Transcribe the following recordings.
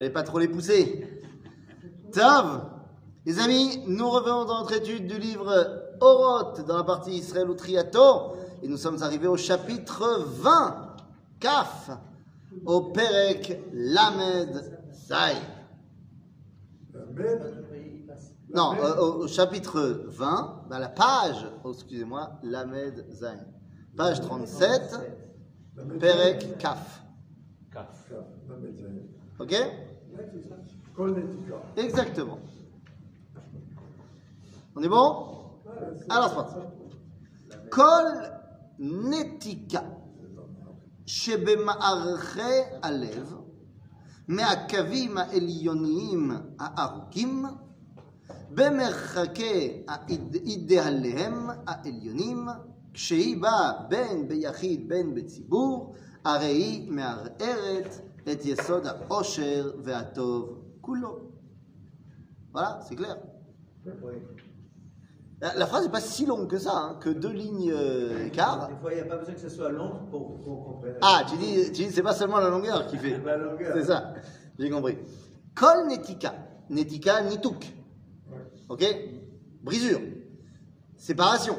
Et pas trop les pousser. Tav Les amis, nous revenons dans notre étude du livre Oroth dans la partie Israël ou Triato. Et nous sommes arrivés au chapitre 20, Kaf, au Perek Lamed Zay. Non, euh, au, au chapitre 20, dans la page, oh, excusez-moi, Lamed Zayn. Page 37, Perek Kaf. Kaf. Ok? Exactement. On est bon Alors, c'est parti. Kol netika שבמערכי הלב, מהקווים העליוניים הארוכים, במרחקי האידאליהם העליונים, כשהיא באה בין ביחיד בין בציבור, הרי היא מערערת Et yesod ve'atov kulo. Voilà, c'est clair. La, phrase n'est pas si longue que ça, hein, que deux lignes euh. Des fois, il n'y a pas besoin que ce soit long pour comprendre. Ah, tu dis, tu dis c'est pas seulement la longueur qui fait. c'est ça, j'ai compris. Kol netika, netika nituk. Ok? Brisure, séparation.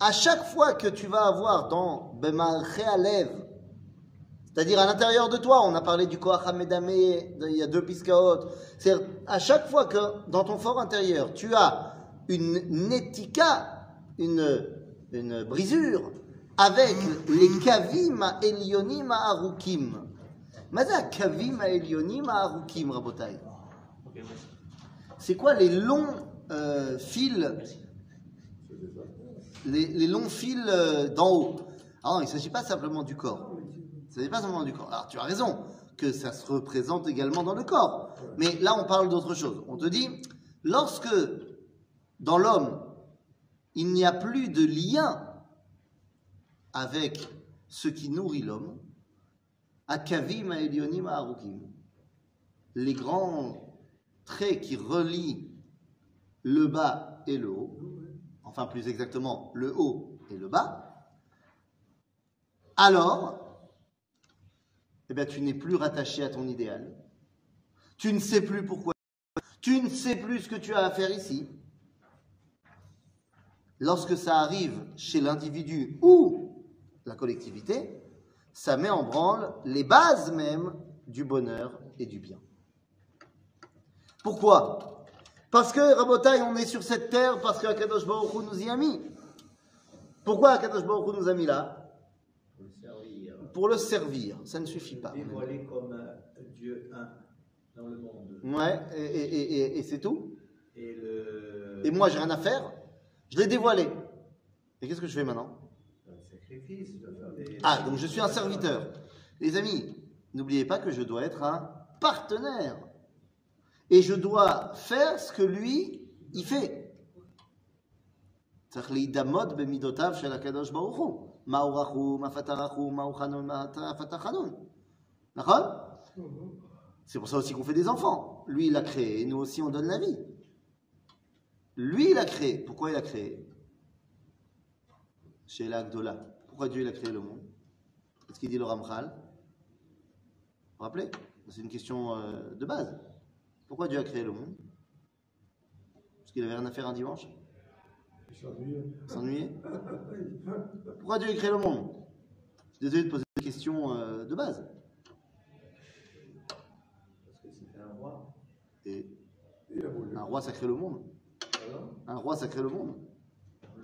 À chaque fois que tu vas avoir dans Bemalche Alev c'est-à-dire à l'intérieur de toi, on a parlé du Koach Hamedame, il y a deux piskaot, c'est à chaque fois que dans ton fort intérieur, tu as une netika, une, brisure, avec les kavim elionim arukim. Maza kavim elionim arukim, rabotai. C'est quoi les longs euh, fils, les, longs fils euh, d'en haut? Alors, il ne s'agit pas simplement du corps. Il ne s'agit pas simplement du corps. Alors, tu as raison que ça se représente également dans le corps. Mais là, on parle d'autre chose. On te dit, lorsque dans l'homme, il n'y a plus de lien avec ce qui nourrit l'homme, Akavim Elionim Arukim, les grands traits qui relient le bas et le haut, enfin plus exactement le haut et le bas, alors, eh bien, tu n'es plus rattaché à ton idéal. Tu ne sais plus pourquoi. Tu ne sais plus ce que tu as à faire ici. Lorsque ça arrive chez l'individu ou la collectivité, ça met en branle les bases même du bonheur et du bien. Pourquoi? Parce que, Rabotai, on est sur cette terre parce qu'Akadosh Baruch Hu nous y a mis. Pourquoi Akadosh Baruch nous a mis là? Pour le servir. Ça ne suffit pas. Dévoilé comme euh, Dieu un dans le monde. Ouais, et, et- et- et- et c'est tout. Et le. Et moi, j'ai rien à faire. Je l'ai dévoilé. Et qu'est-ce que je fais maintenant? Le sacrifice, faire des. Ah, donc je suis un serviteur. Les amis, n'oubliez pas que je dois être un partenaire. Et je dois faire ce que lui, il fait. צריך להידמות במידותיו של הקדוש ברוך הוא. מהו רחום, אף אתה רחום, מהו חנון, אף אתה חנון. נכון? C'est pour ça aussi qu'on fait des enfants. Lui, il a créé, nous aussi, on donne la vie. Lui, il a créé. Pourquoi il a créé Chez l'Agdola. Pourquoi Dieu il a créé le monde Qu'est-ce qu'il dit le Ramchal Vous vous rappelez C'est une question euh, de base. Pourquoi Dieu a créé le monde Parce qu'il avait rien à faire un dimanche S'ennuyer Pourquoi Dieu a créé le monde? Je suis désolé de poser des questions euh, de base. Parce que c'était un roi. Et un roi, ça crée le monde. Alors, Un roi, ça crée le monde.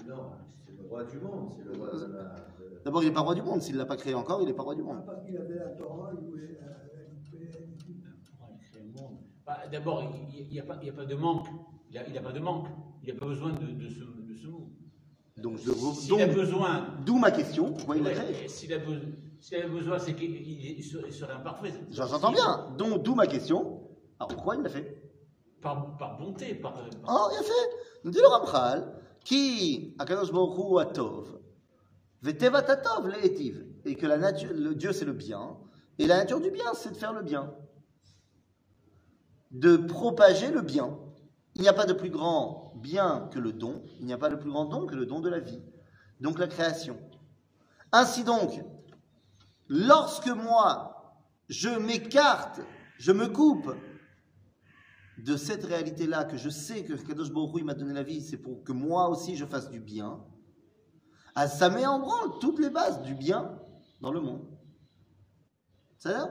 non, c'est le roi du monde. C'est le roi de la. de- D'abord, il n'est pas roi du monde. S'il ne l'a pas créé encore, il n'est pas roi du monde. Parce qu'il avait la Torah, il voulait récupérer Pourquoi il crée le monde D'abord, il n'y a, pas- il y a pas de manque. Il n'a a pas de manque. Il n'a pas besoin de, de ce, de ce mot. Donc, je- S'il a besoin. d'où ma question. Pourquoi il l'a créé S'il a, be- s'il a besoin, c'est qu'il il- il serait imparfait. J'en- J'entends bien. Donc, d'où ma question. Alors, pourquoi il l'a fait? Par, par bonté, par. par- Oh, il a fait. Nous dit le Ramchal, qui, Akadosh Baruch Hu atov, vetevat atov le'etiv. Et que la nature, le Dieu, c'est le bien. Et la nature du bien, c'est de faire le bien. De propager le bien. Il n'y a pas de plus grand bien que le don. Il n'y a pas de plus grand don que le don de la vie. Donc la création. Ainsi donc, lorsque moi, je m'écarte, je me coupe de cette réalité-là, que je sais que Kadosh Baruch m'a donné la vie, c'est pour que moi aussi je fasse du bien, ah, ça met en branle toutes les bases du bien dans le monde. Ça va?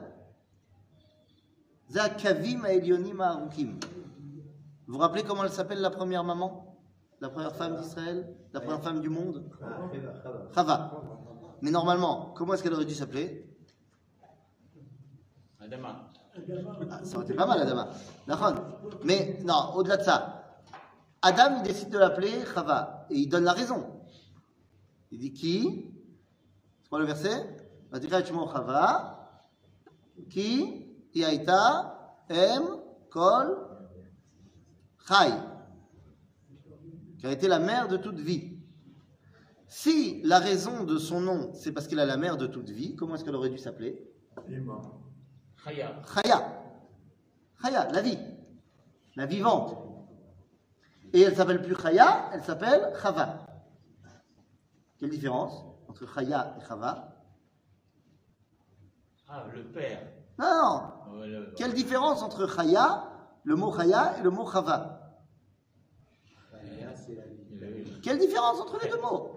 Vous vous rappelez comment elle s'appelle la première maman? La première femme d'Israël? La première femme du monde? Chava. Mais normalement, comment est-ce qu'elle aurait dû s'appeler? Adama. Ah, Ça aurait été pas mal, Adama. D'accord Mais non, au-delà de ça, Adam, il décide de l'appeler Chava. Et il donne la raison. Il dit qui? C'est quoi le verset? Chava. Qui? Em Kol Chai. Qui a été la mère de toute vie. Si la raison de son nom, c'est parce qu'elle a la mère de toute vie, comment est-ce qu'elle aurait dû s'appeler? Chaya. Chaya. Chaya, la vie. La vivante. Et elle s'appelle plus Chaya, elle s'appelle Chava. Quelle différence entre Chaya et Chava? Ah, le père. Non, non. Le- Quelle différence entre Chaya, le mot Chaya et le mot Chava Chaya, c'est la vie. le- le- Quelle différence entre les deux mots.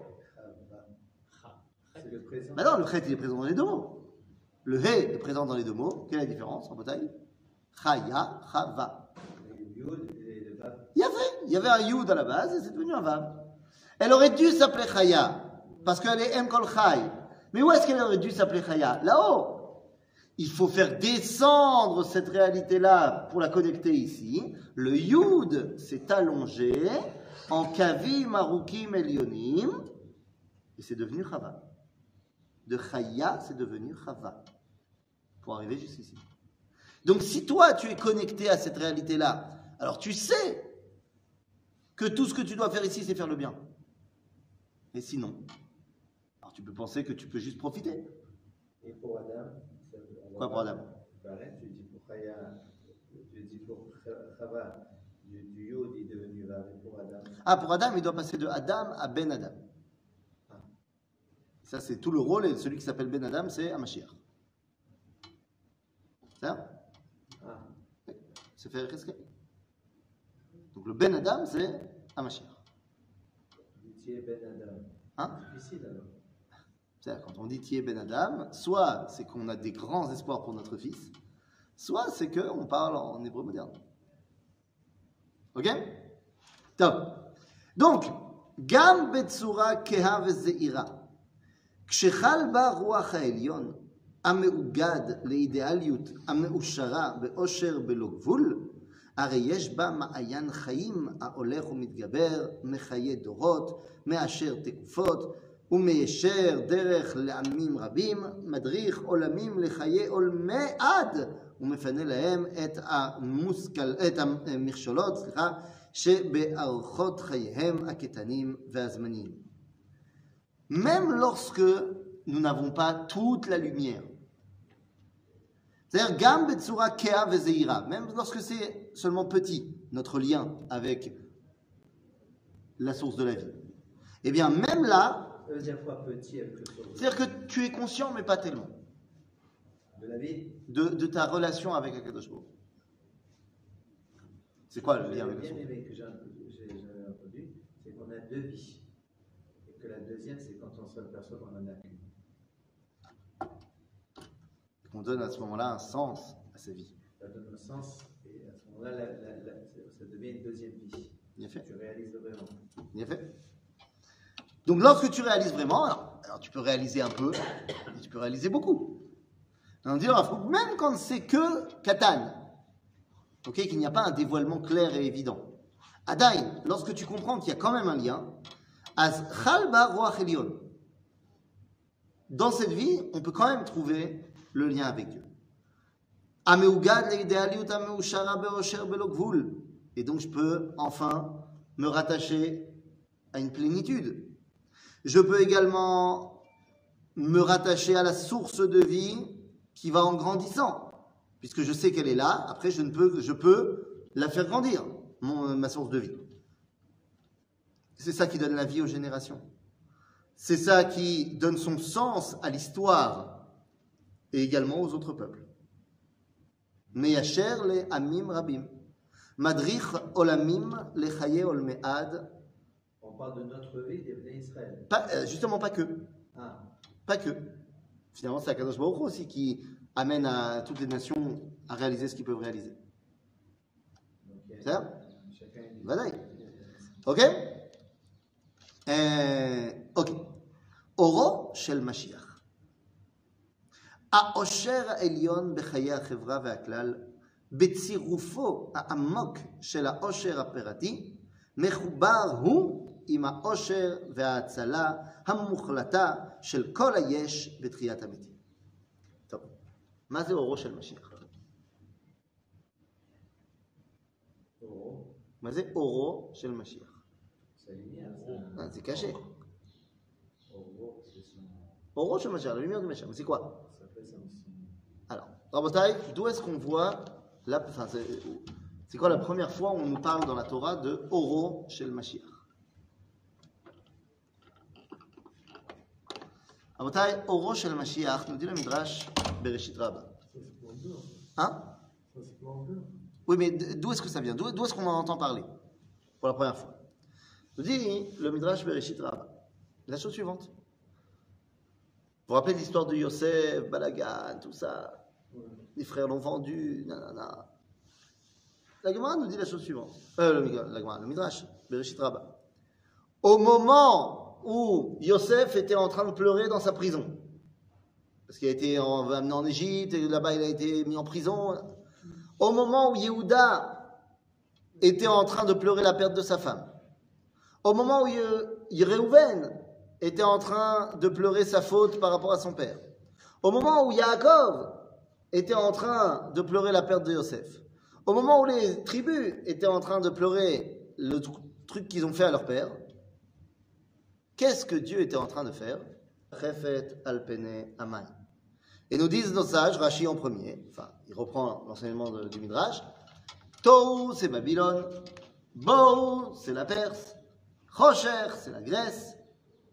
Ben non, le Chet il est présent dans les deux mots. Le He est présent dans les deux mots. Quelle est la différence en bataille? Chaya, Chava. Il y avait, il y avait un Yud à la base et c'est devenu un Vav. Elle aurait dû s'appeler Chaya, parce qu'elle est M Kol Chay. Mais où est-ce qu'elle aurait dû s'appeler Chaya? Là-haut. Il faut faire descendre cette réalité-là pour la connecter ici. Le Yud s'est allongé en Kavim Arukim Elionim et c'est devenu Chava. De Chaya, c'est devenu Chava. Pour arriver jusqu'ici. Donc si toi, tu es connecté à cette réalité-là, alors tu sais que tout ce que tu dois faire ici, c'est faire le bien. Et sinon, alors tu peux penser que tu peux juste profiter. Et pour Adam Quoi pour. Adam? Pareil, tu dis pour Chaya, tu dis pour Ch- Chava, du, il devenu Vav. Et pour Adam, Ah, pour Adam, il doit passer de Adam à Ben Adam. Ça, c'est tout le rôle, et celui qui s'appelle Ben Adam, c'est. C'est ça ah, C'est faire Cheskel. Donc le Ben Adam, c'est Amashiach. tu es Ben Adam. Hein Difficile alors. C'est-à-dire, quand on dit est Ben Adam, soit c'est qu'on a des grands espoirs pour notre fils, soit c'est qu'on parle en hébreu moderne. Ok? Top. Donc, Gam Betsura Keha Vezeira. כשחל בה רוח העליון, המאוגד לאידיאליות המאושרה באושר בלא גבול, הרי יש בה מעיין חיים ההולך ומתגבר, מחיי דורות, מאשר תקופות, ומיישר דרך לעמים רבים, מדריך עולמים לחיי עולמי עד, ומפנה להם את, המושכל, את המכשולות סליחה, Même lorsque nous n'avons pas toute la lumière. C'est-à-dire, Gam Vezeira, même lorsque c'est seulement petit, notre lien avec la source de la vie. Eh bien, même là, c'est-à-dire que tu es conscient, mais pas tellement. De la vie? Ta relation avec Akadosh c'est quoi le lien avec bien aimé que j'ai- entendu, c'est qu'on a deux vies. Et que la deuxième, c'est quand on s'aperçoit qu'on en a qu'une. On donne à ce moment-là un sens à sa vie. Ça donne un sens, et à ce moment-là, ça devient une deuxième vie. Bien fait Tu réalises vraiment. Bien fait. Donc lorsque tu réalises vraiment, alors, alors tu peux réaliser un peu, mais tu peux réaliser beaucoup. On dit, même quand c'est que Katan, ok, qu'il n'y a pas un dévoilement clair et évident. Adain, lorsque tu comprends qu'il y a quand même un lien, as. Dans cette vie, on peut quand même trouver le lien avec Dieu. Et donc je peux enfin me rattacher à une plénitude. Je peux également me rattacher à la source de vie qui va en grandissant, puisque je sais qu'elle est là, après je peux, la faire grandir, euh, ma source de vie. C'est ça qui donne la vie aux générations. C'est ça qui donne son sens à l'histoire et également aux autres peuples. Meyacher le amim rabim. Madrich olamim le chaye olmead. On parle de notre vie des Israël. Euh, justement, pas que. Ah. Pas que. Finalement, c'est Akadosh Baruch aussi qui amène à toutes les nations à réaliser ce qu'ils peuvent réaliser. donc il y a- C'est ça chacun est Voilà. Ok אה, אוקיי. אורו של משיח. העושר העליון בחיי החברה והכלל, בצירופו העמוק של העושר הפרטי, מחובר הוא עם העושר וההצלה המוחלטה של כל היש בתחיית המתים. טוב, מה זה אורו של משיח? Oro, מה זה אורו של משיח? sa lumière. ça. אה, זה קשה. Oro, c'est son. Auro של משיח, la lumière du Mashiach, mais c'est quoi Ça fait son. son- Alors, Rabotai, d'où est-ce qu'on voit, la, enfin, c'est, c'est quoi la première fois où on nous parle dans la Torah de Oro chez le Mashiach Chez le Mashiach, nous dit le Midrash Bereshit Rabba. Hein Oui, mais d'où est-ce que ça vient? D'où, est-ce qu'on en entend parler? Pour la première fois. Nous dit le Midrash Bereshit Rabba. La chose suivante. Vous vous rappelez l'histoire de Yosef, Balagan, tout ça? Les frères l'ont vendu, nanana. La Gemara nous dit la chose suivante. Euh, le, le Midrash, Bereshit Rabba. Au moment où Yosef était en train de pleurer dans sa prison, parce qu'il a été en- amené en Égypte, et là-bas il a été mis en prison, au moment où Yehuda était en train de pleurer la perte de sa femme, au moment où Ye- Réhouven était en train de pleurer sa faute par rapport à son père, au moment où Yaakov était en train de pleurer la perte de Yosef, au moment où les tribus étaient en train de pleurer le tr- truc qu'ils ont fait à leur père, qu'est-ce que Dieu était en train de faire? Refet alpene amai. Et nous disent nos sages, Rashi en premier, enfin, il reprend l'enseignement du Midrash, Tohu, c'est Babylone, Bohu, c'est la Perse, Rocher, c'est la Grèce,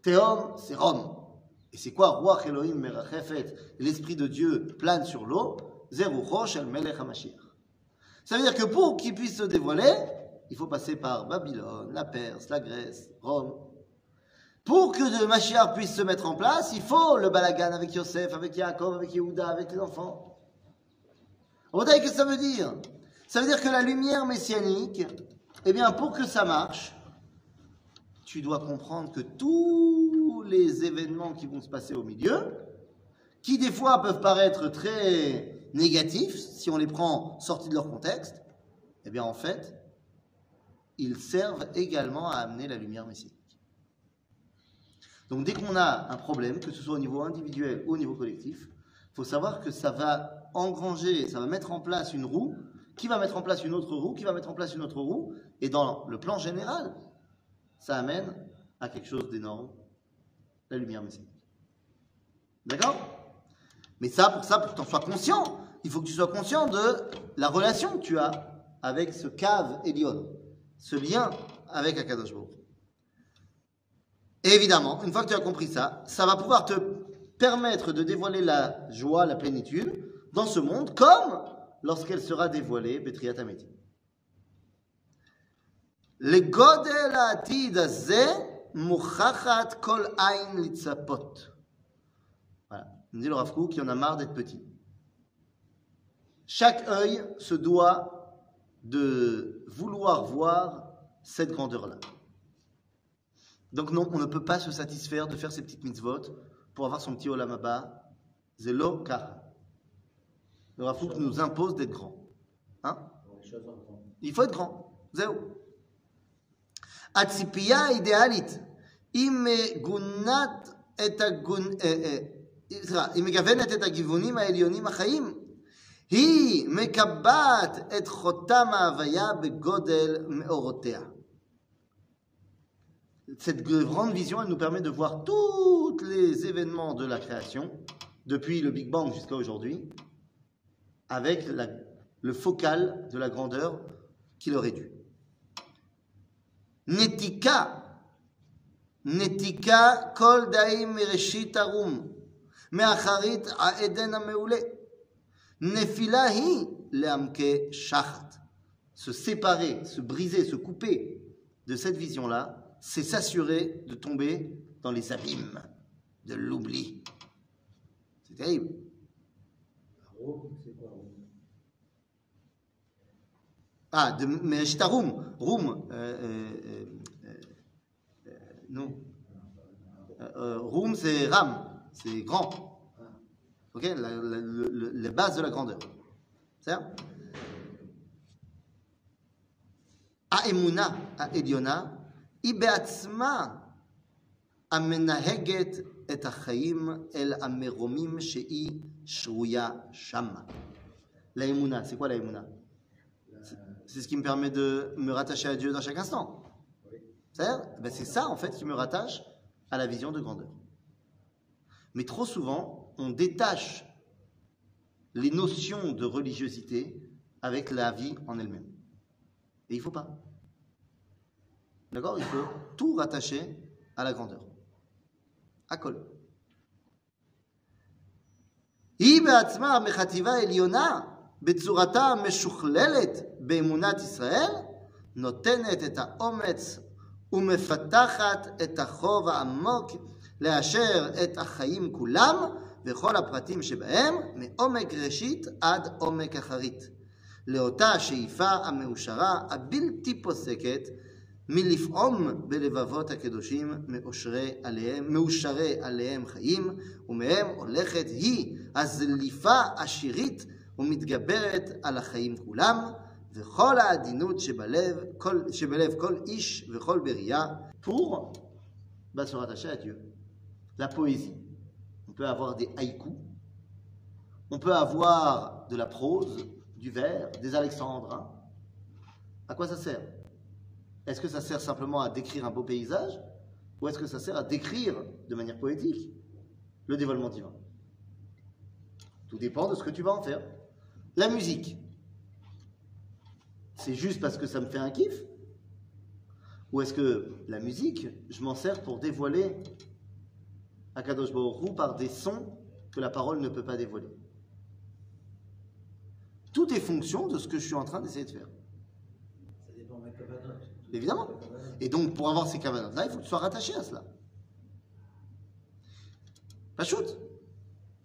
Théom, c'est Rome. Et c'est quoi? Ruach Elohim Merachefet L'Esprit de Dieu plane sur l'eau, Zerucho Shel Melech HaMashiach. Ça veut dire que pour qu'il puisse se dévoiler, il faut passer par Babylone, la Perse, la Grèce, Rome. Pour que le Mashiach puisse se mettre en place, il faut le balagan avec Yosef, avec Yaakov, avec Yehuda, avec les enfants. Vous voyez qu'est-ce que ça veut dire Ça veut dire que la lumière messianique, eh bien, pour que ça marche, tu dois comprendre que tous les événements qui vont se passer au milieu, qui des fois peuvent paraître très négatifs, si on les prend sortis de leur contexte, eh bien, en fait, ils servent également à amener la lumière messianique. Donc dès qu'on a un problème, que ce soit au niveau individuel ou au niveau collectif, il faut savoir que ça va engranger, ça va mettre en place une roue, qui va mettre en place une autre roue, qui va mettre en place une autre roue, et dans le plan général, ça amène à quelque chose d'énorme, la lumière messianique. D'accord? Mais ça, pour ça, pour que tu en sois conscient, il faut que tu sois conscient de la relation que tu as avec ce cave Elion, ce lien avec Akadosh. Et évidemment, une fois que tu as compris ça, ça va pouvoir te permettre de dévoiler la joie, la plénitude dans ce monde, comme lorsqu'elle sera dévoilée, Betriat Ameti. Le godel ha'atid muchachat kol ain litzapot. Voilà. Nous dit le Rav qui en a marre d'être petit. Chaque œil se doit de vouloir voir cette grandeur-là. Donc non, on ne peut pas se satisfaire de faire ses petites mitzvot pour avoir son petit olam haba. Zelo kara. Le Rav Kook nous impose d'être grand. Hein Pour les choses en grand. il faut être grand. זהו. הציפייה האידיאלית, היא מגונת את הגון... אה, אה, סליחה, היא מגוונת את הגיוונים העליונים החיים. היא מקבעת את חותם ההוויה בגודל מאורותיה. cette grande vision, elle nous permet de voir tous les événements de la création, depuis le Big Bang jusqu'à aujourd'hui, avec le focal de la grandeur qui leur est due. Netika, Netika kol daim mereshit arum, meacharit aeden ameule, nefilahi leamke shachat. Se séparer, se briser, se couper de cette vision-là, c'est s'assurer de tomber dans les abîmes de l'oubli. C'est terrible. Ah, de Meshta Roum. Roum. Euh, euh, euh, euh non. room, c'est Ram. C'est grand. Ok la, la, la, base de la grandeur. C'est ça? Aemuna, Aediona, היא בעצמה המנהגת את החיים אל המרומים שהיא שרויה שמה. L'aïmouna, c'est quoi l'aïmouna C'est ce qui me permet de me rattacher à Dieu dans chaque instant. C'est-à-dire, ben c'est ça en fait qui me rattache à la vision de grandeur. Mais trop souvent, on détache les notions de religiosité avec la vie en elle-même. Et il ne faut pas. D'accord Il faut tout rattacher à la grandeur. À col. היא בעצמה מחטיבה עליונה בצורתה המשוכללת באמונת ישראל נותנת את האומץ ומפתחת את החוב העמוק לאשר את החיים כולם וכל הפרטים שבהם מעומק ראשית עד עומק אחרית. לאותה שאיפה המאושרה הבלתי פוסקת מלפעום בלבבות הקדושים מאושרי עליהם, מאושרי עליהם חיים, ומהם הולכת היא הזליפה השירית ומתגברת על החיים כולם, וכל העדינות שבלב כל, שבלב כל איש וכל בריאה, pour bah, se rattacher à Dieu. La poésie. On peut avoir des haïkus, on peut avoir de la prose, du vers, des alexandrins. À quoi ça sert Est-ce que ça sert simplement à décrire un beau paysage ou est-ce que ça sert à décrire de manière poétique le dévoilement divin? Tout dépend de ce que tu vas en faire. La musique, c'est juste parce que ça me fait un kiff Ou est-ce que la musique, je m'en sers pour dévoiler Akadosh Baruch par des sons que la parole ne peut pas dévoiler? Tout est fonction de ce que je suis en train d'essayer de faire. Ça dépend de ma cavanote. Évidemment. Et donc, pour avoir ces cavanotes-là, il faut que tu sois rattaché à cela. Pas shoot.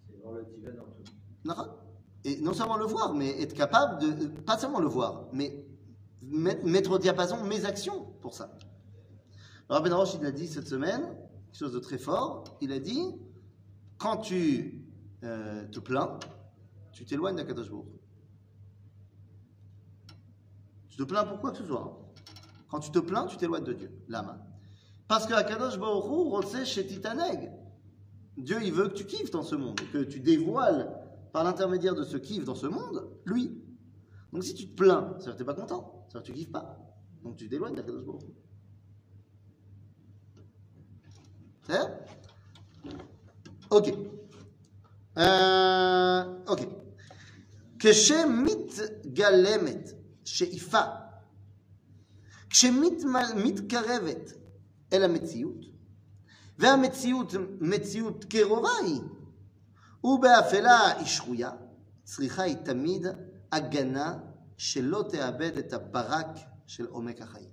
C'est voir le divin dans tout. D'accord Et non seulement le voir, mais être capable de. Pas seulement le voir, mais mettre, mettre au diapason mes actions pour ça. Alors, Ben Arosh, il a dit cette semaine, quelque chose de très fort. Il a dit quand tu euh, te plains, tu t'éloignes d'Akadosh Baruch. Tu te plains pour quoi que ce soit. Quand tu te plains, tu t'éloignes de Dieu. Lama. Parce que Akadosh Baruchou, Rotse Shetitaneg. Dieu, il veut que tu kiffes dans ce monde, que tu dévoiles par l'intermédiaire de ce kiff dans ce monde, lui. Donc si tu te plains, c'est-à-dire que tu n'es pas content, c'est-à-dire que tu kiffes pas. Donc tu t'éloignes d'Akadosh Baruchou. C'est hein Ok. Euh, ok. Keshe mit galemet, sheifa, כשמתקרבת אל המציאות, והמציאות מציאות קרובה היא, ובאפלה היא שרויה, צריכה היא תמיד הגנה שלא תאבד את הברק של עומק החיים.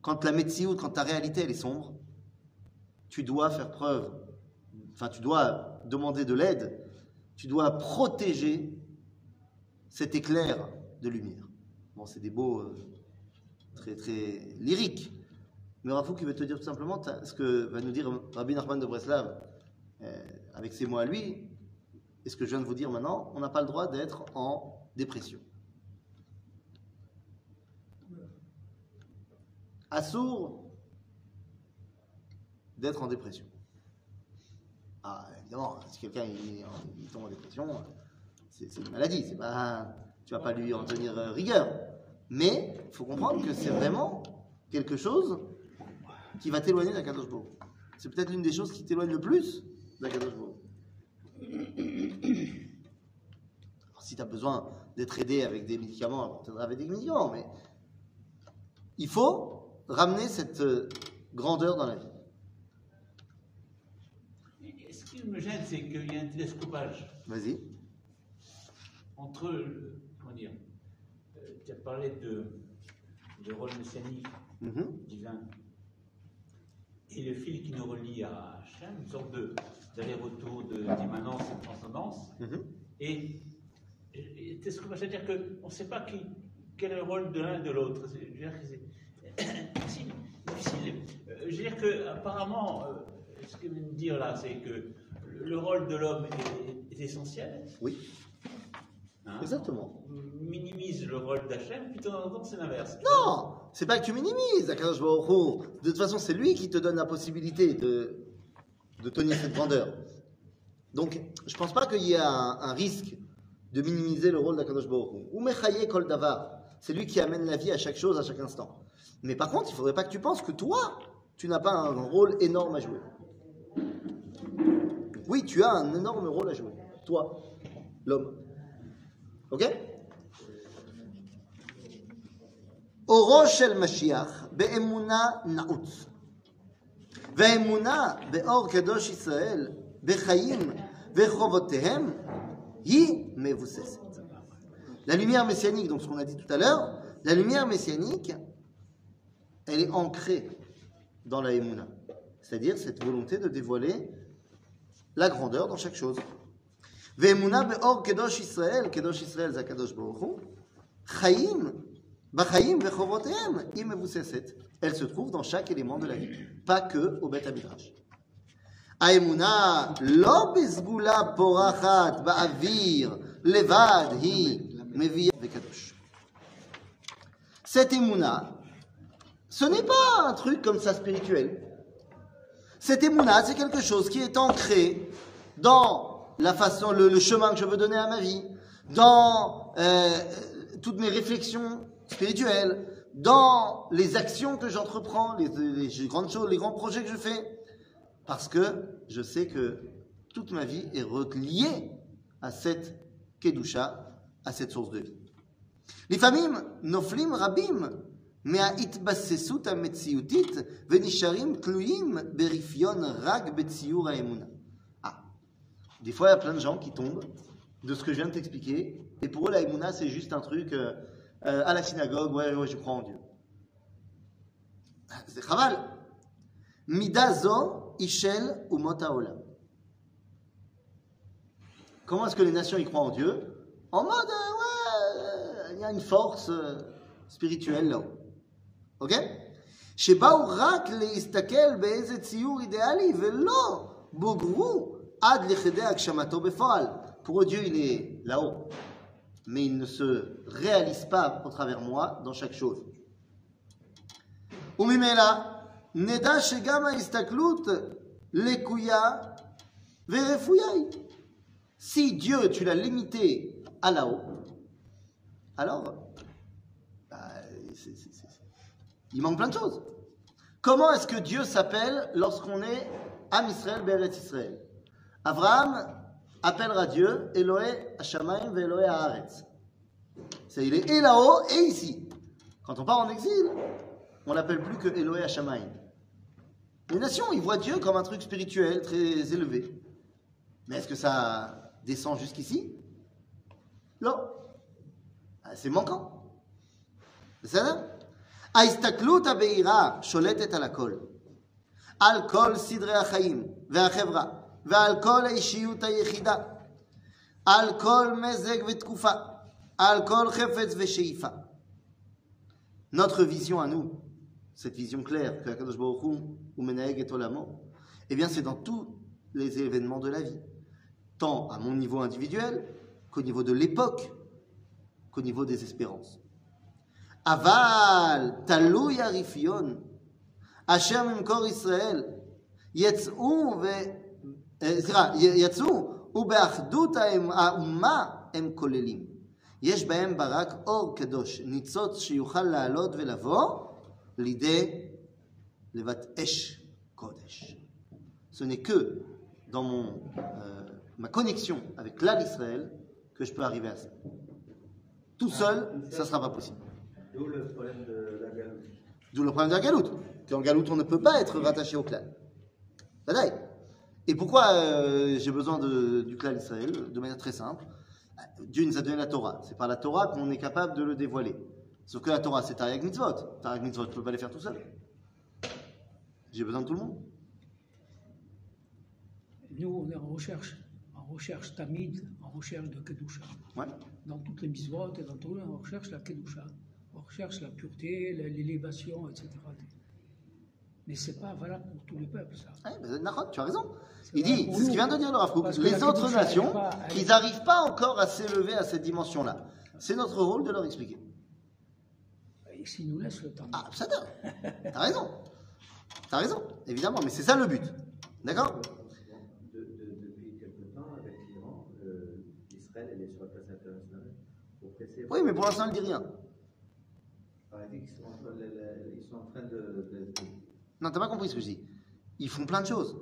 Quand la métioute, quand ta réalité elle est sombre, tu dois faire preuve, enfin tu dois demander de l'aide, tu dois protéger cet éclair de lumière. Bon, c'est des mots euh, très très lyriques, mais Rafou qui veut te dire tout simplement ce que va nous dire Rabbi Nachman de Breslav euh, avec ses mots à lui, et ce que je viens de vous dire maintenant, on n'a pas le droit d'être en dépression. Assour d'être en dépression. Ah, évidemment, si quelqu'un tombe en dépression, c'est c'est une maladie, c'est pas, tu vas pas lui en tenir euh, rigueur. Mais il faut comprendre que c'est vraiment quelque chose qui va t'éloigner d'Akadosh. C'est peut-être l'une des choses qui t'éloigne le plus d'Akadosh. Alors, si tu as besoin d'être aidé avec des médicaments, alors t'aidera avec des médicaments, mais il faut ramener cette euh, grandeur dans la vie. Et Ce qui me gêne, c'est qu'il y a un télescopage. Vas-y. Entre, le- dire, euh, tu as parlé de, de rôle messianique Mhm. divin et le fil qui nous relie à Hachem, une sorte de- d'aller-retour de- d'immanence et de transcendance. Mhm. Et, et, et ce que c'est-à-dire qu'on ne sait pas qui, quel est le rôle de l'un et de l'autre. C'est- que c'est difficile. Euh, Je veux dire qu'apparemment, ce que je veux dire là, c'est que le, le rôle de l'homme est, est essentiel. Oui, hein. exactement. On minimise le rôle d'Hachem, puis de temps en temps, c'est l'inverse. Non, c'est pas que tu minimises, Akadosh Baruch. De toute façon, c'est lui qui te donne la possibilité de, de tenir cette grandeur. Donc, je pense pas qu'il y ait un, un risque de minimiser le rôle d'Akadosh Baruch. Ou Mechaye Kol Davar, c'est lui qui amène la vie à chaque chose, à chaque instant. Mais par contre, il faudrait pas que tu penses que toi, tu n'as pas un rôle énorme à jouer. Oui, tu as un énorme rôle à jouer. Toi, l'homme. Ok אורו של משיח באמונה נעוץ. והאמונה באור קדוש ישראל, בחיים וחובותיהם, היא מבוססת. La lumière messianique, donc ce qu'on a dit tout à l'heure, la lumière messianique, elle est ancrée dans la Emouna. C'est-à-dire cette volonté de dévoiler la grandeur dans chaque chose. ואמונה באור קדוש ישראל, קדוש ישראל זה הקדוש ברוך הוא, חיים, בחיים וחובותיהם, היא מבוססת. Elle se trouve dans chaque élément de la vie, pas que au בית המדרש. האמונה לא בסגולה פורחת באוויר, לבד היא מביאה וקדוש. Cette émouna, ce n'est pas un truc comme ça spirituel. Cette émouna, c'est quelque chose qui est ancré dans la façon, le, le chemin que je veux donner à ma vie, dans euh, toutes mes réflexions spirituelles, dans les actions que j'entreprends, les, les grandes choses, les grands projets que je fais, parce que je sais que toute ma vie est reliée à cette kedusha, à cette source de vie. לפעמים נופלים רבים מההתבססות המציאותית ונשארים תלויים ברפיון רק בציור האמונה. Ah, des fois il y a plein de gens qui tombent de ce que je viens de t'expliquer, et pour eux la émouna c'est juste un truc euh, euh, à la synagogue, ouais, ouais, je crois en Dieu. C'est chaval. Mida zo ishel umot haolam. Comment est-ce que les nations y croient en Dieu En mode, euh, ouais, euh, il y a une force euh, spirituelle là-haut. Ok שבאו רק להסתכל באיזה ציור אידיאלי ולא בוגרו Ad Akshamato Befal. Pour Dieu, il est là-haut. Mais il ne se réalise pas au travers moi dans chaque chose. Umimela, Neda Shegama Istaklut, Lekuya, Verefouyai. Si Dieu, tu l'as limité à là-haut, alors, bah, il manque plein de choses. Comment est-ce que Dieu s'appelle lorsqu'on est à Israël, Béret Israël Abraham appellera Dieu Eloé Hashamayim ve Eloé Haaretz. C'est il est et là-haut et ici. Quand on part en exil, on l'appelle plus que Eloé Hashamayim. Les nations, ils voient Dieu comme un truc spirituel très élevé. Mais est-ce que ça descend jusqu'ici Non. Ah, C'est manquant. בסדר? ההסתכלות הבהירה שולטת על הכל. על כל סדרי החיים והחברה, ועל כל האישיות היחידה, על כל מזג ותקופה, על כל חפץ ושאיפה. Notre vision à nous, cette vision claire que Akadosh Baruch Hu ou Menaeg et Olamo, eh bien c'est dans tous les événements de la vie, tant à mon niveau individuel qu'au niveau de l'époque, qu'au niveau des espérances. אבל תלוי הרפיון אשר ממקור ישראל יצאו ו... אה, סליחה, י- יצאו ובאחדות האמ- האומה הם כוללים. יש בהם ברק אור קדוש, ניצוץ שיוכל לעלות ולבוא לידי לבת אש קודש. Ce n'est que dans mon, euh, ma connexion avec l'Al Israël que je peux arriver à ça. Tout seul, ça ne sera pas possible. D'où le problème de la galoute. D'où le problème de la galoute. Qu'en galoute, on ne peut pas être rattaché au clan. Badaï. Et pourquoi euh, j'ai besoin de- du clan Israël De manière très simple? Dieu nous a donné la Torah. C'est par la Torah qu'on est capable de le dévoiler. Sauf que la Torah, c'est Tariq Mitzvot. Tariq Mitzvot, tu ne peux pas les faire tout seul. J'ai besoin de tout le monde. Nous, on est en recherche, en recherche tamid, en recherche de Kedusha. Ouais. Dans toutes les mitzvot et dans tout, on recherche la Kedusha. On recherche la pureté, l'élévation, etc. Mais c'est pas valable pour tout le peuple, ça. Tu as raison. C'est Il dit, c'est ce qu'il vient de dire le Rav Les autres nations, est- n'arrivent pas encore à s'élever à cette dimension-là. C'est notre rôle de leur expliquer. Et s'ils nous laissent le temps. Ah, ça donne. T'as raison. T'as raison, évidemment, mais c'est ça le but. D'accord? De- de- depuis quelque temps, avec l'Iran, euh, Israël elle est sur la place internationale pour presser. Oui, mais pour l'instant, elle ne dit rien. Ils sont en train de- Non, t'as pas compris ce que je dis. Ils font plein de choses.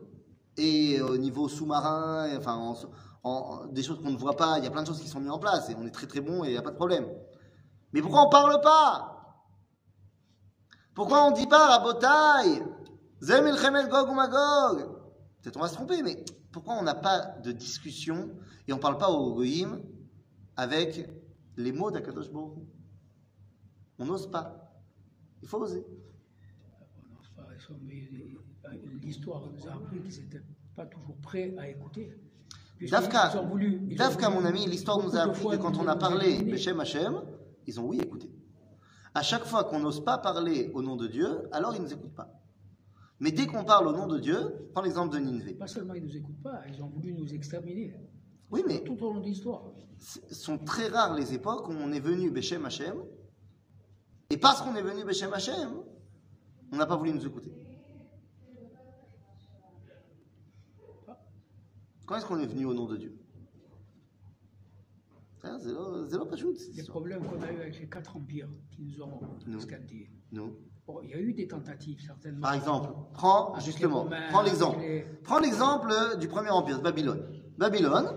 Et au niveau sous-marin, enfin, en- en- des choses qu'on ne voit pas, il y a plein de choses qui sont mises en place et on est très très bon et il n'y a pas de problème. Mais pourquoi on parle pas? Pourquoi on dit pas Rabotai Zem Chemet Gog ou Magog? Peut-être on va se tromper, mais pourquoi on n'a pas de discussion et on parle pas au Goïm avec les mots d'Akadosh On n'ose pas. Il faut oser. Non, c'est pas- ils sont- mais L'histoire nous a appris qu'ils n'étaient pas toujours prêts à écouter. Dafka, mon ami, l'histoire nous a appris que quand on a parlé. Beshem Hashem, ils ont oui écouté. À chaque fois qu'on n'ose pas parler au nom de Dieu, alors ils ne nous écoutent pas. Mais dès qu'on parle au nom de Dieu, prends l'exemple de Nineveh. Pas seulement ils ne nous écoutent pas, ils ont voulu nous exterminer. Oui, mais Tout au long de l'histoire. ce sont très rares les époques où on est venu Beshem Hashem, et parce qu'on est venu Beshem Hashem, on n'a pas voulu nous écouter. Quand est-ce qu'on est venu au nom de Dieu? C'est là pas Les problèmes qu'on a eu avec les quatre empires qui nous ont scandés. Bon, il y a eu des tentatives, certainement. Par exemple, prends justement, Romains, prends l'exemple. les- Prends l'exemple du premier empire, de Babylone. Babylone,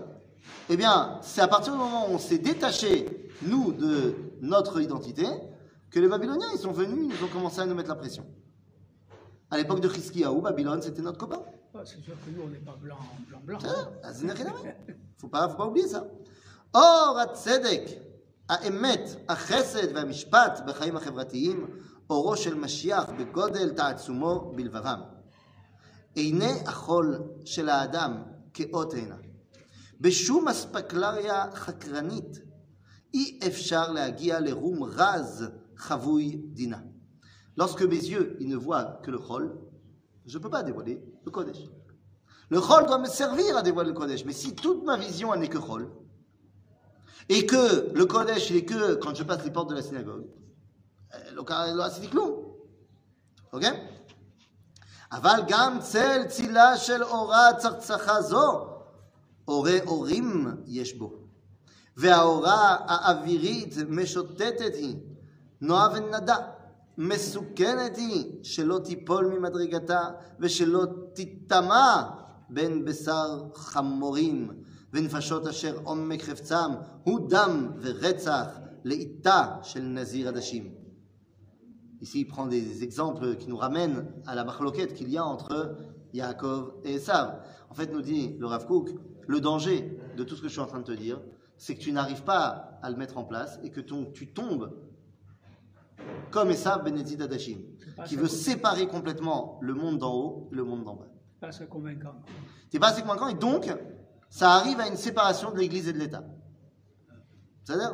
eh bien, c'est à partir du moment où on s'est détaché, nous, de notre identité, que les Babyloniens, ils sont venus, ils ont commencé à nous mettre la pression. À l'époque de Hiskiaou, Babylone, c'était notre copain. Ah, c'est sûr que nous, on n'est pas blanc, blanc, blanc. בסדר, אז הנה חינם. faut pas, faut pas oublier ça. אור הצדק, האמת, החסד והמשפט בחיים החברתיים, אורו של משיח בגודל תעצומו בלבבם. עיני החול של האדם כאות עינה. בשום אספקלריה חקרנית אי אפשר להגיע לרום רז חבוי דינה. Lorsque mes yeux ils ne voient que le chol, je ne peux pas dévoiler le Kodesh. Le chol doit me servir à dévoiler le Kodesh. Mais si toute ma vision elle n'est que chol, et que le Kodesh il est que quand je passe les portes de la synagogue, euh, לא עשיתי כלום. אוקיי? אבל גם צל צילה של אורה צחצחה זו, אורי אורים יש בו. והאורה האווירית משוטטת היא, נועה ונדה, מסוכנת היא, שלא תיפול ממדרגתה ושלא תיטמע בין בשר חמורים ונפשות אשר עומק חפצם הוא דם ורצח לאיתה של נזיר עדשים. Ici, il prend des exemples qui nous ramènent à la marloquette qu'il y a entre Yaakov et Esav. En fait, nous dit le Rav Kook, le danger de tout ce que je suis en train de te dire, c'est que tu n'arrives pas à le mettre en place et que ton- tu tombes comme Esav Benedit Adashim, qui veut séparer complètement le monde d'en haut et le monde d'en bas. Pas assez convaincant. Tu pas assez convaincant et donc, ça arrive à une séparation de l'Église et de l'État. בסדר?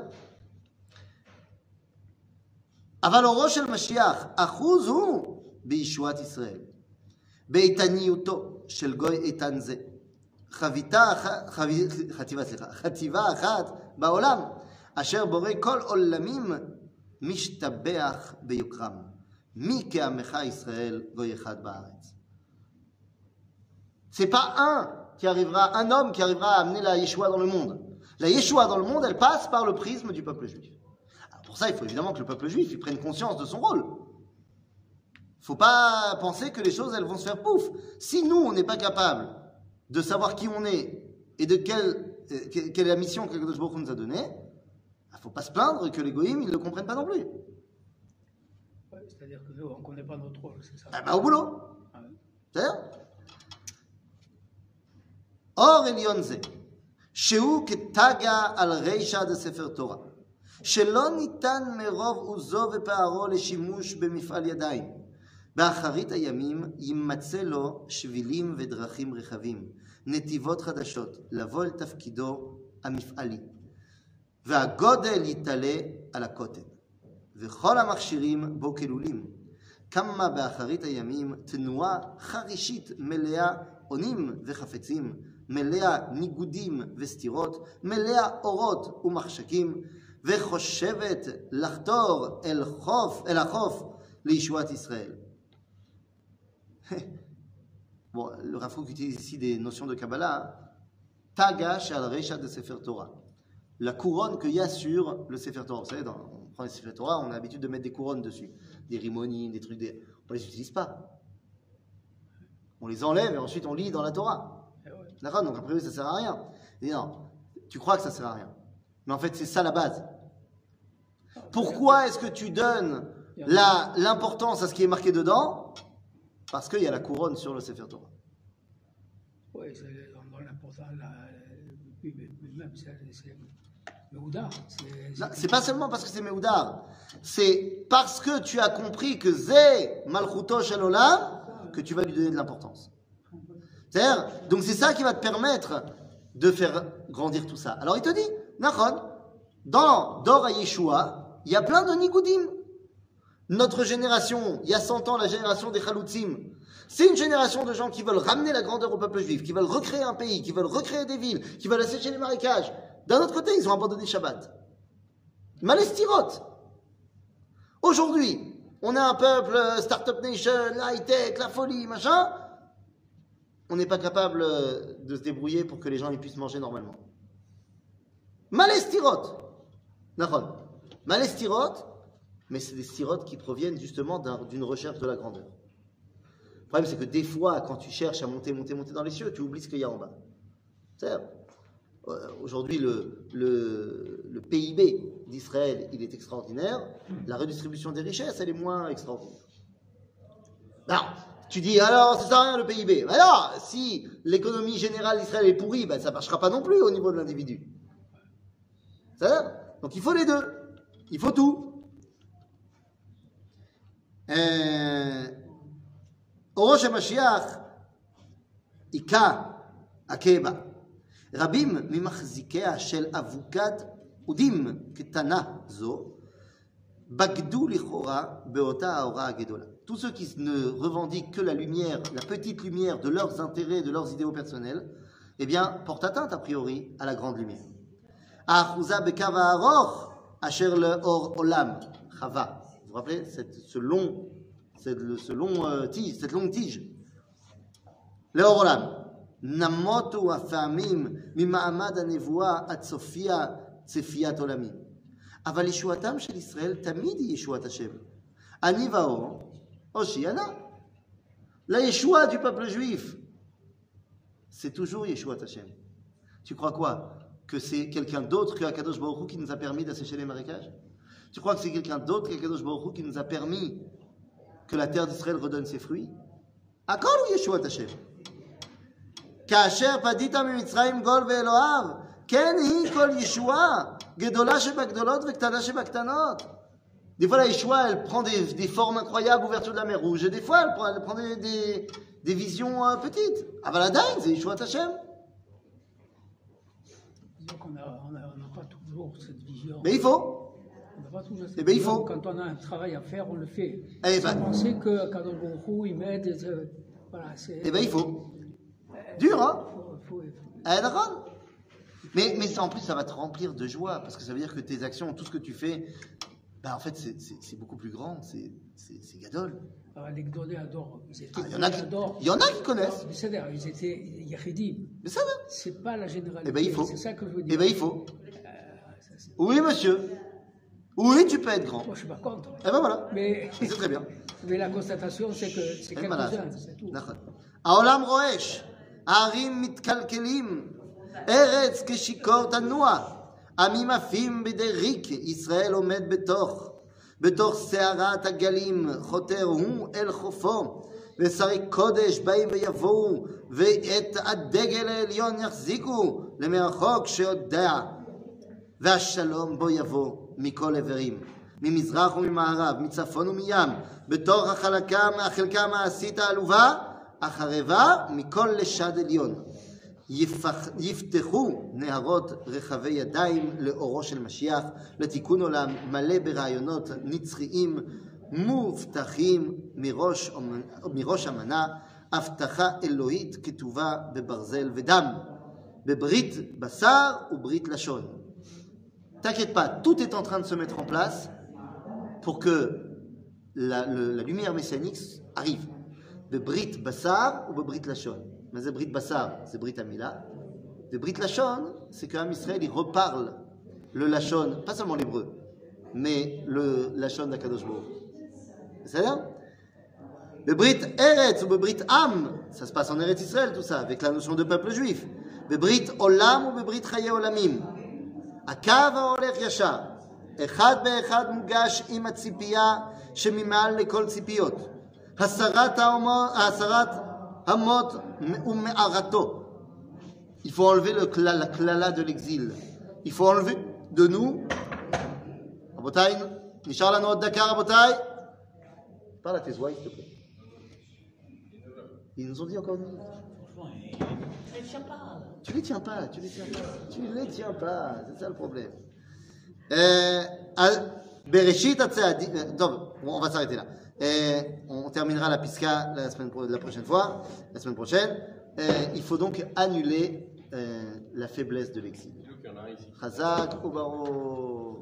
אבל אורו של משיח, אחוז הוא בישועת ישראל, באיתניותו של גוי איתן זה. חביתה אחת, חבי, חטיבה, סליחה, חטיבה אחת בעולם, אשר בורא כל עולמים Mishtabeach beyukram. Israël. C'est pas un qui arrivera, un homme qui arrivera à amener la Yeshua dans le monde. La Yeshua dans le monde, elle passe par le prisme du peuple juif. Pour ça, il faut évidemment que le peuple juif prenne conscience de son rôle. Il faut pas penser que les choses, elles vont se faire pouf. Si nous, on n'est pas capable de savoir qui on est et de quelle, euh, quelle est la mission que Kadosh Baruch nous a donnée, il faut pas se plaindre que les goïms ils ne le comprennent pas non plus. Ouais, C'est-à-dire que nous, on ne connaît pas notre rôle, c'est ça. Ah bah au boulot. Ah ouais. בסדר? אור עליון זה, שהוא כתגה על רישא דספר תורה, שלא ניתן מרוב עוזו ופערו לשימוש במפעל ידיים. באחרית הימים יימצא לו שבילים ודרכים רחבים, נתיבות חדשות, לבוא אל תפקידו המפעלי. והגודל יתעלה על הקוטן, וכל המכשירים בו כלולים. כמה באחרית הימים תנועה חרישית מלאה אונים וחפצים, מלאה ניגודים וסתירות, מלאה אורות ומחשקים, וחושבת לחתור אל, חוף, אל החוף לישועת ישראל. bon, le Rav Kook utilise ici des notions de Kabbalah. Tagash al Reisha de Sefer Torah. La couronne qu'il y a sur le Sefer Torah. Vous savez, dans, on prend les Sefer Torah, on a l'habitude de mettre des couronnes dessus. Des rimonies, des trucs. Des... On les utilise pas. On les enlève et ensuite on lit dans la Torah. Eh. D'accord? Donc a priori ça sert à rien. Non, tu crois que ça sert à rien. Mais en fait c'est ça la base. Pourquoi est-ce que tu donnes l'importance à ce qui est marqué dedans? Parce qu'il y a la couronne sur le Sefer Torah. Oui, c'est l'important. Oui, mais même, c'est c'est- pas seulement parce que c'est Meoudar, c'est parce que tu as compris que Zé Malchuto Shel Olam que tu vas lui donner de l'importance. C'est-à-dire, donc c'est ça qui va te permettre de faire grandir tout ça. Alors il te dit, Nachon, dans Dor à Yeshua, il y a plein de Nigoudim. Notre génération, il y a 100 ans, la génération des Chalutzim, c'est une génération de gens qui veulent ramener la grandeur au peuple juif, qui veulent recréer un pays, qui veulent recréer des villes, qui veulent assécher les marécages. D'un autre côté, ils ont abandonné Shabbat. Malestirot. Aujourd'hui, on a un peuple, euh, Startup Nation, high-tech, la folie, machin. On n'est pas capable euh, de se débrouiller pour que les gens puissent manger normalement. Malestirot. Nahon. Malestirot, mais c'est des stirotes qui proviennent justement d'un- d'une recherche de la grandeur. Le problème, c'est que des fois, quand tu cherches à monter, monter, monter dans les cieux, tu oublies ce qu'il y a en bas. Euh, euh, aujourd'hui, le, PIB d'Israël, il est extraordinaire. La redistribution des richesses, elle est moins extraordinaire. Tu dis, alors, ça sert à rien le PIB. Alors, si l'économie générale d'Israël est pourrie, ben, ça ne marchera pas non plus au niveau de l'individu. Ça Donc, il faut les deux. Il faut tout. Euh, Mashiach, Akeba. רבים ממחזיקיה של אבוקת אודים קטנה זו, בגדו לכאורה באותה ההוראה הגדולה. Tous ceux qui ne revendiquent que la lumière, la petite lumière de leurs intérêts, de leurs idéaux personnels, eh bien, portent atteinte a priori à la grande lumière. האחוזה בקו הארוך אשר לאור עולם, חווה. Vous vous rappelez cette, ce long, cette, ce long euh, tige, cette longue tige. לאור עולם. נמותו הפעמים ממעמד הנבואה עד סופיה צפיית עולמים. אבל ישועתם של ישראל תמיד היא ישועת השם. אני ואור, הושיע נא. La Yeshua du peuple juif, c'est toujours Yeshua Hashem. Tu crois quoi Que c'est quelqu'un d'autre que Akadosh Baruch Hu qui nous a permis d'assécher les marécages Tu crois que c'est quelqu'un d'autre qu'Akadosh Baruch Hu qui nous a permis que la terre d'Israël redonne ses fruits Akol ou Yeshua Hashem כאשר פדית ממצרים גול ואלוהיו, כן היא כל ישועה, גדולה שבגדולות וקטנה שבקטנות. Des fois, la Yeshua, elle prend des, des formes incroyables, ouverture de la mer Rouge, et des fois, elle prend, elle prend des, des, des visions euh, petites. Avaladain, c'est Yeshua Hashem. Disons qu'on n'a on a- on n'a pas toujours cette vision. Mais il faut. On n'a pas toujours cette Eh ben, il vision. faut. Quand on a un travail à faire, on le fait. Eh Sans ben. penser que Kadosh Baruch Hu, il m'aide. et que- Voilà, c'est. Eh ben, il faut. Dur, hein mais, mais ça, en plus, ça va te remplir de joie, parce que ça veut dire que tes actions, tout ce que tu fais, bah, en fait, c'est beaucoup plus grand, c'est gadol. Ah, ah, il ah, y, en a qui, y en a qui connaissent. Ils étaient yachidim. Mais ça va. C'est pas la généralité. Eh ben, il faut. C'est ça que je veux dire. Eh ben, il faut. Euh, oui, monsieur. Oui, tu peux être grand. Moi, je suis pas contre. Eh ben voilà. Mais... C'est très bien. Mais la constatation, c'est que c'est quelque chose. C'est tout. Aolam Roesh. הערים מתקלקלים, ארץ כשיכור תנוע, עמים עפים בידי ריק, ישראל עומד בתוך, בתוך סערת הגלים, חותר הוא אל חופו, ושרי קודש באים ויבואו, ואת הדגל העליון יחזיקו למרחוק שיודע, והשלום בו יבוא מכל עברים, ממזרח וממערב, מצפון ומים, בתוך החלקה, החלקה המעשית העלובה, החרבה מכל לשד עליון. יפח, יפתחו נהרות רחבי ידיים לאורו של משיח, לתיקון עולם מלא ברעיונות נצחיים מובטחים מראש, מראש המנה, הבטחה אלוהית כתובה בברזל ודם, בברית בשר וברית לשון. T'inquiète pas, tout est en train de se mettre en place pour que la, le- la lumière messianique arrive. בברית בשר ובברית לשון. מה זה ברית בשר? זה ברית המילה. וברית לשון, c'est qu'Am Israël, il reparle le lachon, pas seulement l'hébreu, mais le lachon d'Akadosh Baruch. בסדר? בברית ארץ ובברית עם, ça se passe en ארץ ישראל tout ça, avec la notion de peuple juif. בברית עולם ובברית חיי עולמים. הקו ההולך ישר, אחד באחד מוגש עם הציפייה שממעל לכל ציפיות. Il faut enlever le klala, la klala de l'exil. Il faut enlever de nous. Parle à tes oies, s'il te plaît. Ils nous ont dit encore une fois. Tu les tiens pas, tu les tiens pas, tu les tiens pas, c'est ça le problème. Euh, euh on va s'arrêter là. Euh, on terminera la pisca la, semaine, la prochaine fois, la semaine prochaine. Euh, il faut donc annuler euh, la faiblesse de l'exil. Chazak Obaro.